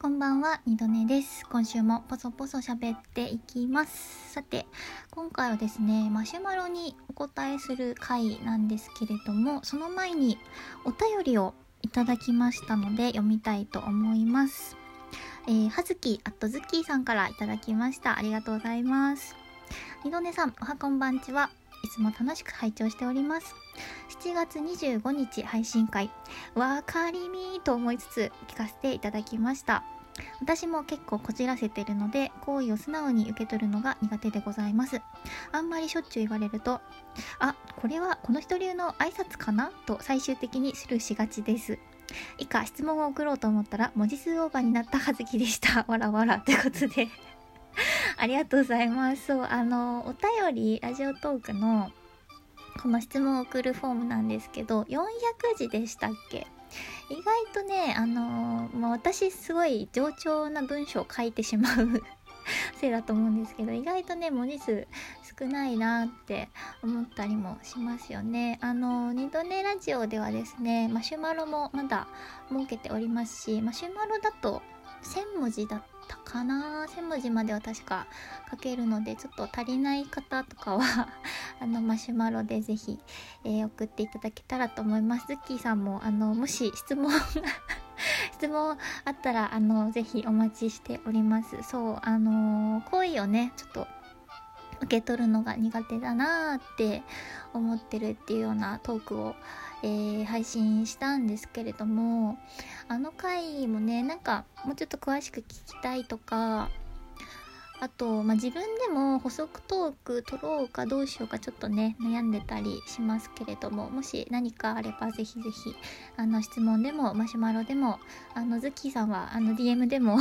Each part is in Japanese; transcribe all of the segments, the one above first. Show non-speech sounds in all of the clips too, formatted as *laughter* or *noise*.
こんばんは、二度寝です。今週もポソポソ喋っていきます。さて、今回はですね、マシュマロにお答えする回なんですけれども、その前にお便りをいただきましたので読みたいと思います。えー、はずき、あとズッキーさんからいただきました。ありがとうございます。二度寝さん、おはこんばんちは。いつも楽しく拝聴しております。7月25日配信会、わかりみーと思いつつ聞かせていただきました。私も結構こじらせてるので、好意を素直に受け取るのが苦手でございます。あんまりしょっちゅう言われると、あ、これはこの人流の挨拶かな？と最終的にスルーしがちです。以下、質問を送ろうと思ったら、文字数オーバーになったはずきでした。わらわら。ということでありがとうございます。そう、あの、お便り、ラジオトークの、この質問を送るフォームなんですけど、400字でしたっけ？意外とね、あの、まあ、私すごい冗長な文章を書いてしまう *laughs* せいだと思うんですけど、意外とね、文字数少ないなって思ったりもしますよね。あの、二度寝ラジオではですね、マシュマロもまだ設けておりますし、マシュマロだと1000文字だったたかな？1000文字までは確か書けるのでちょっと足りない方とかは *laughs* あのマシュマロで是非、えー、送っていただけたらと思います。ズッキーさんもあのもし質問 *laughs* 質問あったらあのぜひお待ちしております。そうあの恋、ーをねちょっと受け取るのが苦手だなって思ってるっていうようなトークをえー、配信したんですけれどもあの回もねなんかもうちょっと詳しく聞きたいとかあと、まあ、自分でも補足トーク取ろうかどうしようかちょっとね悩んでたりしますけれどももし何かあればぜひぜひあの質問でもマシュマロでもあのズッキーさんはあの DM でも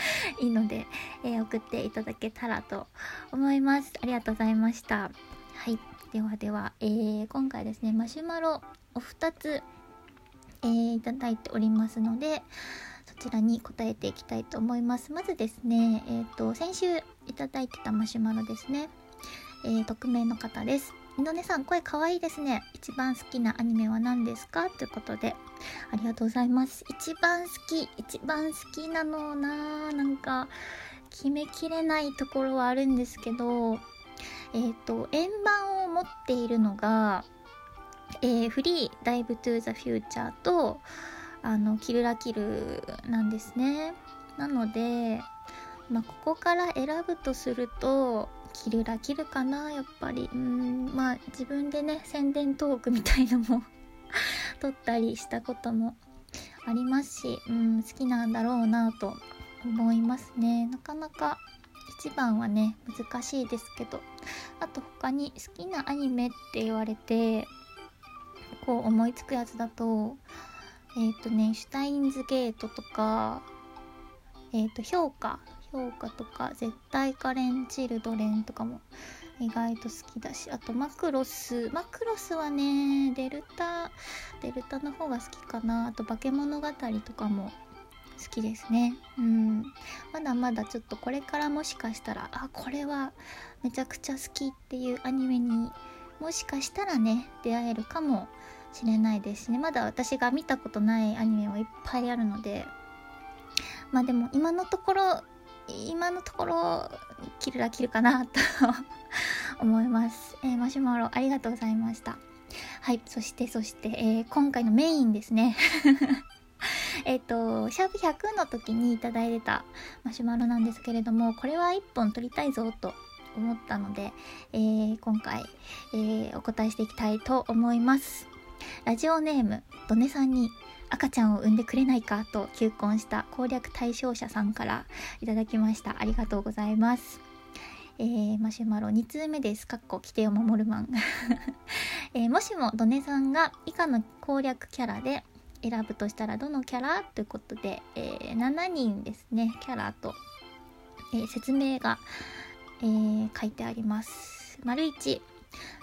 *laughs* いいので、えー、送っていただけたらと思います。ありがとうございました。はい。ではでは、えー、今回ですねマシュマロを2つ、えー、いただいておりますのでそちらに答えていきたいと思います。まずですねえっ、ー、と先週いただいてたマシュマロですね、えー、匿名の方です。井上さん声かわいいですね。一番好きなアニメは何ですか？ということで。ありがとうございます。一番好き一番好きなのななんか決めきれないところはあるんですけどえっ、ー、と円盤を持っているのが、えー、フリーダイブトゥーザフューチャーとあのキルラキルなんですね。なのでまあ、ここから選ぶとするとキルラキルかなやっぱり。うんまあ自分でね宣伝トークみたいのも撮ったりしたこともありますしうん好きなんだろうなと思いますね。なかなか一番はね難しいですけどあと他に好きなアニメって言われてこう思いつくやつだとえっ、ー、とねシュタインズゲートとかえっ、ー、と評価評価とか絶対カレンチルドレンとかも意外と好きだしあとマクロス。マクロスはねデルタデルタの方が好きかな。あと化け物語とかも好きですね。うん。まだまだちょっとこれからもしかしたらあこれはめちゃくちゃ好きっていうアニメにもしかしたらね出会えるかもしれないですね。まだ私が見たことないアニメはいっぱいあるので。まあでも今のところ今のところキルラキルかなと *laughs* 思います、えー、マシュマロありがとうございました。はいそしてそして、えー、今回のメインですね。*laughs* えっと、シャープ100の時にいただいてたマシュマロなんですけれども、これは1本取りたいぞと思ったので、えー、今回、えー、お答えしていきたいと思います。ラジオネーム、ドネさんに赤ちゃんを産んでくれないかと求婚した攻略対象者さんからいただきました。ありがとうございます。えー、マシュマロ2通目です。かっこ規定を守るマン、*laughs* えー、もしもドネさんが以下の攻略キャラで選ぶとしたらどのキャラ？ということで、えー、7人ですねキャラと、えー、説明が、えー、書いてあります丸1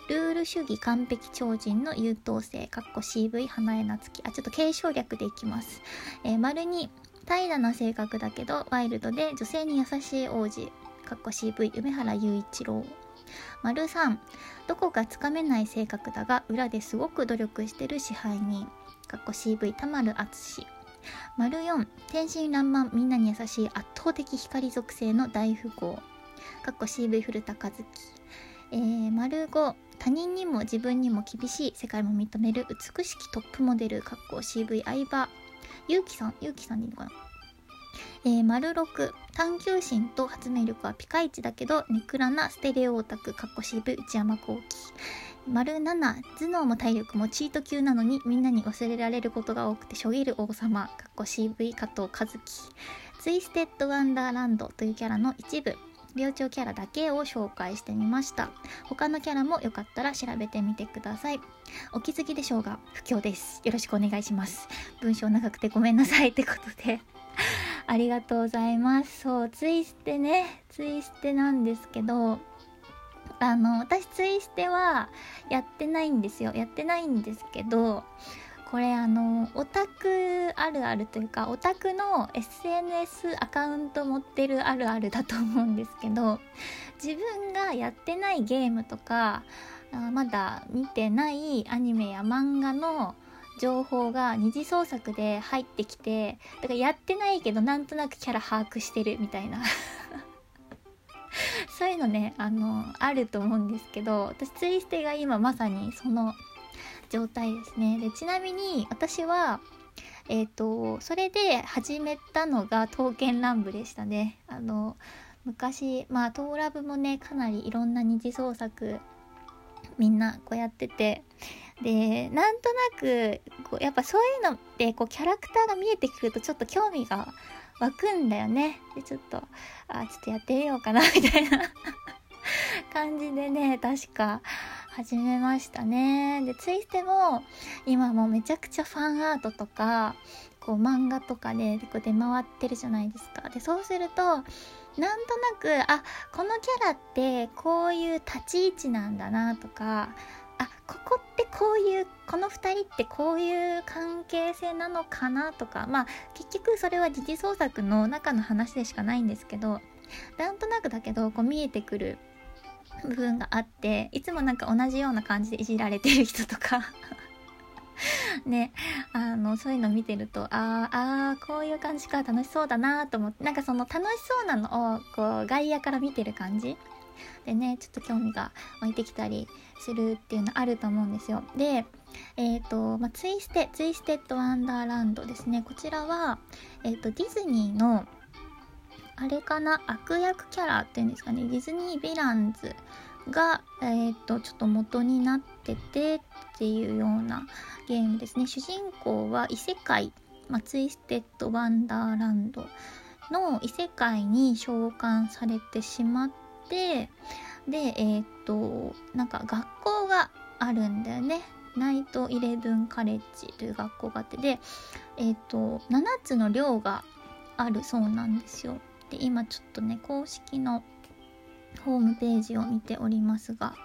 ルール主義完璧超人の優等生かっこ CV 花江夏樹あちょっと継承略でいきます、えー、丸2平らな性格だけどワイルドで女性に優しい王子かっこ CV 梅原雄一郎。丸3どこかつかめない性格だが裏ですごく努力してる支配人かっこ CV 田丸淳丸4天真爛漫みんなに優しい圧倒的光属性の大富豪かっこ CV 古田和樹。えー、丸5他人にも自分にも厳しい世界も認める美しきトップモデルかっこ CV 相葉ゆうきさんゆうきさんでいいのかな？えー、丸6探求心と発明力はピカイチだけどネクラなステレオオタクかっこ CV 内山幸輝丸7頭脳も体力もチート級なのにみんなに忘れられることが多くてしょげる王様かっこ CV 加藤和樹。ツイステッドワンダーランドというキャラの一部。病長キャラだけを紹介してみました他のキャラもよかったら調べてみてくださいお気づきでしょうが不況ですよろしくお願いします文章長くてごめんなさいってことでありがとうございますそうツイステねツイステなんですけどあの私ツイステはやってないんですよやってないんですけどこれあのオタクあるあるというかオタクの SNS アカウント持ってるあるあるだと思うんですけど自分がやってないゲームとかあまだ見てないアニメや漫画の情報が二次創作で入ってきてだからやってないけどなんとなくキャラ把握してるみたいな。*laughs* そういうのねあのあると思うんですけど私ツイステが今まさにその状態ですね。でちなみに私はえっ、ー、とそれで始めたのが刀剣乱舞でしたね。あの昔まあトーラブもねかなりいろんな二次創作みんなこうやってて。でなんとなくこうやっぱそういうのってこうキャラクターが見えてくるとちょっと興味が湧くんだよね。でちょっとあちょっとやってみようかなみたいな *laughs* 感じでね確か始めましたね。で、ツイステも今もうめちゃくちゃファンアートとか、こう漫画とかでこう出回ってるじゃないですか。で、そうすると、なんとなく、あ、このキャラってこういう立ち位置なんだなとか、あ、ここってこういう、この2人ってこういう関係性なのかなとか、まあ結局それは二次創作の中の話でしかないんですけど、なんとなくだけどこう見えてくる部分があっていつもなんか同じような感じでいじられてる人とか。*laughs* ね。あのそういうの見てるとああこういう感じか楽しそうだなと思って。なんかその楽しそうなのをこう外野から見てる感じ。でねちょっと興味が湧いてきたりするっていうのあると思うんですよ。でえっ、ー、と、まあ、ツイステツイステッドワンダーランドですね。こちらは、えっ、ー、とディズニーのあれかな？悪役キャラっていうんですかね？ディズニー・ヴィランズが、えっ、とちょっと元になっててっていうようなゲームですね。主人公は異世界、まあ、ツイステッド・ワンダーランドの異世界に召喚されてしまってでえっ、となんか学校があるんだよね。ナイトイレブンカレッジという学校があってでえっ、と7つの寮があるそうなんですよ。で今ちょっとね公式のホームページを見ておりますが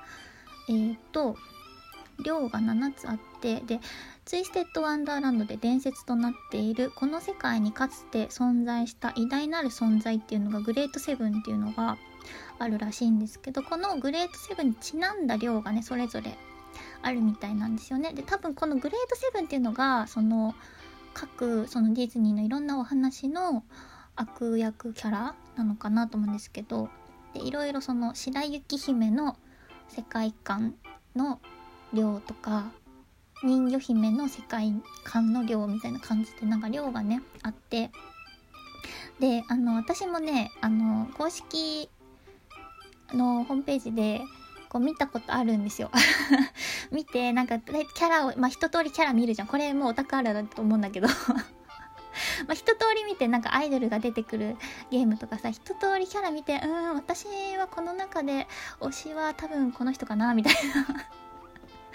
えっ、ー、と量が7つあってでツイステッドワンダーランドで伝説となっているこの世界にかつて存在した偉大なる存在っていうのがグレートセブンっていうのがあるらしいんですけどこのグレートセブンにちなんだ量がねそれぞれあるみたいなんですよね。で多分このグレートセブンっていうのがその各そのディズニーのいろんなお話の悪役キャラなのかなと思うんですけどでいろいろその白雪姫の世界観の量とか人魚姫の世界観の量みたいな感じでなんか量がねあってであの私もねあの公式のホームページでこう見たことあるんですよ。*laughs* 見てなんかキャラをまあ一通りキャラ見るじゃん。これもうオタクあるだと思うんだけど。*laughs* まあ、一通り見てなんかアイドルが出てくるゲームとかさ一通りキャラ見てうん私はこの中で推しは多分この人かなみたいな。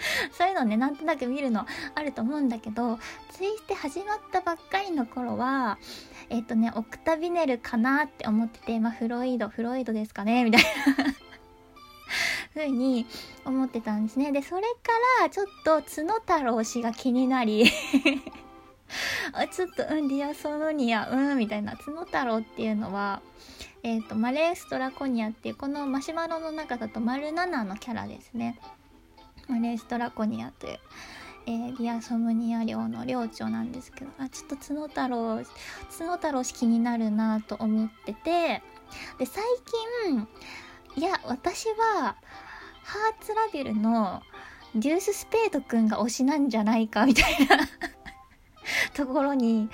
*laughs* そういうのねなんとなく見るのあると思うんだけどツイステ始まったばっかりの頃はえっ、ー、とねオクタビネルかなって思っててまあフロイドフロイドですかねみたいな。*laughs* 風に思ってたんですね。でそれからちょっと角太郎氏が気になり。*laughs* あちょっとうんディアソノニアうんみたいな角太郎っていうのはえっ、ー、とマレーストラコニアっていうこのマシュマロの中だと丸7のキャラですね。マレーストラコニアというええー、リアソムニア寮の寮長なんですけどあちょっと角太郎角太郎氏気になるなと思っててで最近いや私はハーツラビルのデュース・スペードくんが推しなんじゃないかみたいな。*laughs* ところに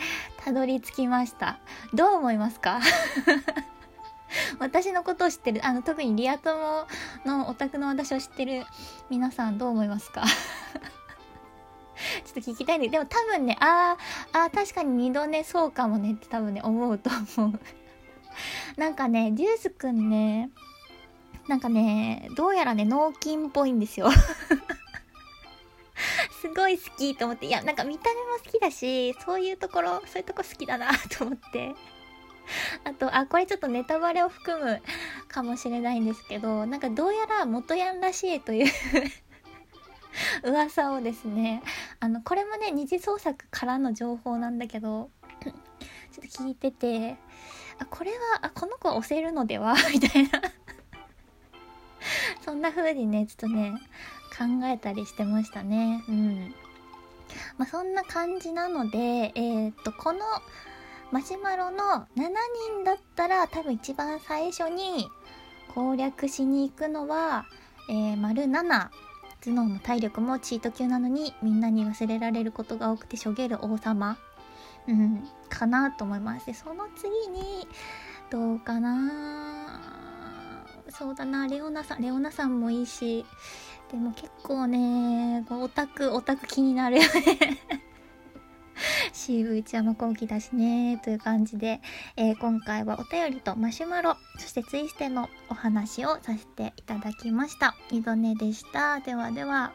たどり着きました。どう思いますか？*laughs* 私のことを知ってるあの特にリア友のオタクの私を知ってる皆さんどう思いますか？*laughs* ちょっと聞きたいんででも多分ねあーあー確かに二度寝そうかもねって多分ね思うと思う。なんかねデュースくんねなんかねどうやらね脳筋っぽいんですよ。ごい好きと思っていやなんか見た目も好きだしそういうところそういうとこ好きだなと思って。*laughs* あと、あ、これちょっとネタバレを含むかもしれないんですけど、なんかどうやら元ヤンらしいという *laughs* 噂をですね、あの、これもね、二次創作からの情報なんだけど、*coughs* ちょっと聞いてて、あ、これは、あ、この子は押せるのでは？*laughs* みたいな。そんな風にね、ちょっとね、考えたりしてましたね。うん。まあ、そんな感じなので、えー、っと、この、マシュマロの7人だったら多分一番最初に攻略しに行くのは、えー、丸7頭脳も体力もチート級なのにみんなに忘れられることが多くてしょげる王様、うん、かなと思います。でその次にどうかな。そうだな。レオナさんレオナさんもいいしでも結構ねオタクオタク気になるよね CV 内山後期だしねという感じで、えー、今回はお便りとマシュマロそしてツイステのお話をさせていただきました。二度寝でした。ではでは。